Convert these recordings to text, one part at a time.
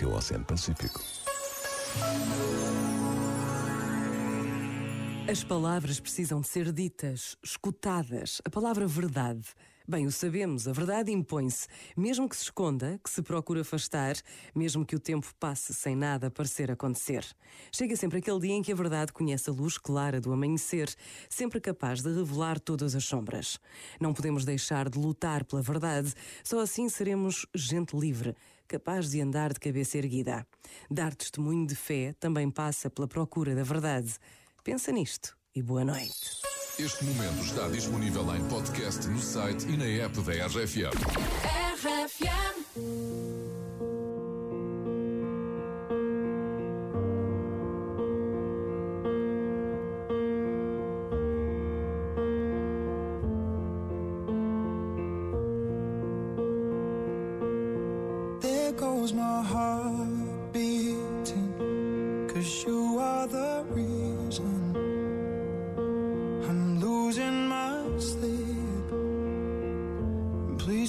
teu Oceano Pacífico. As palavras precisam de ser ditas, escutadas. A palavra verdade. Bem, o sabemos, a verdade impõe-se. Mesmo que se esconda, que se procure afastar, mesmo que o tempo passe sem nada parecer acontecer. Chega sempre aquele dia em que a verdade conhece a luz clara do amanhecer, sempre capaz de revelar todas as sombras. Não podemos deixar de lutar pela verdade, só assim seremos gente livre, capaz de andar de cabeça erguida. Dar testemunho de fé também passa pela procura da verdade. Pensa nisto e boa noite. Este momento está disponível em podcast no site e na app da RFM. RFM. There goes my heart beating, cause you are the reason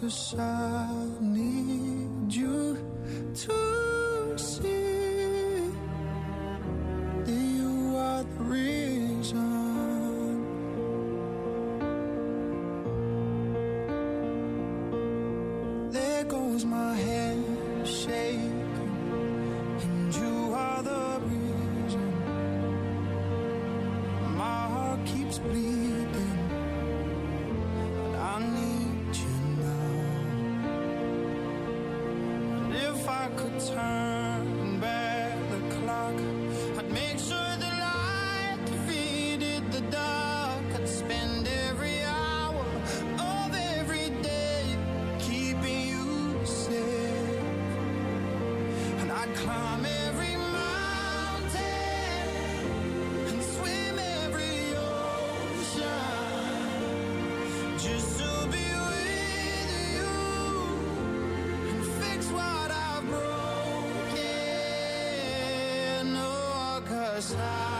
刻下你。could turn back the clock, I'd make sure the light defeated the dark. I'd spend every hour of every day keeping you safe, and I'd climb every us out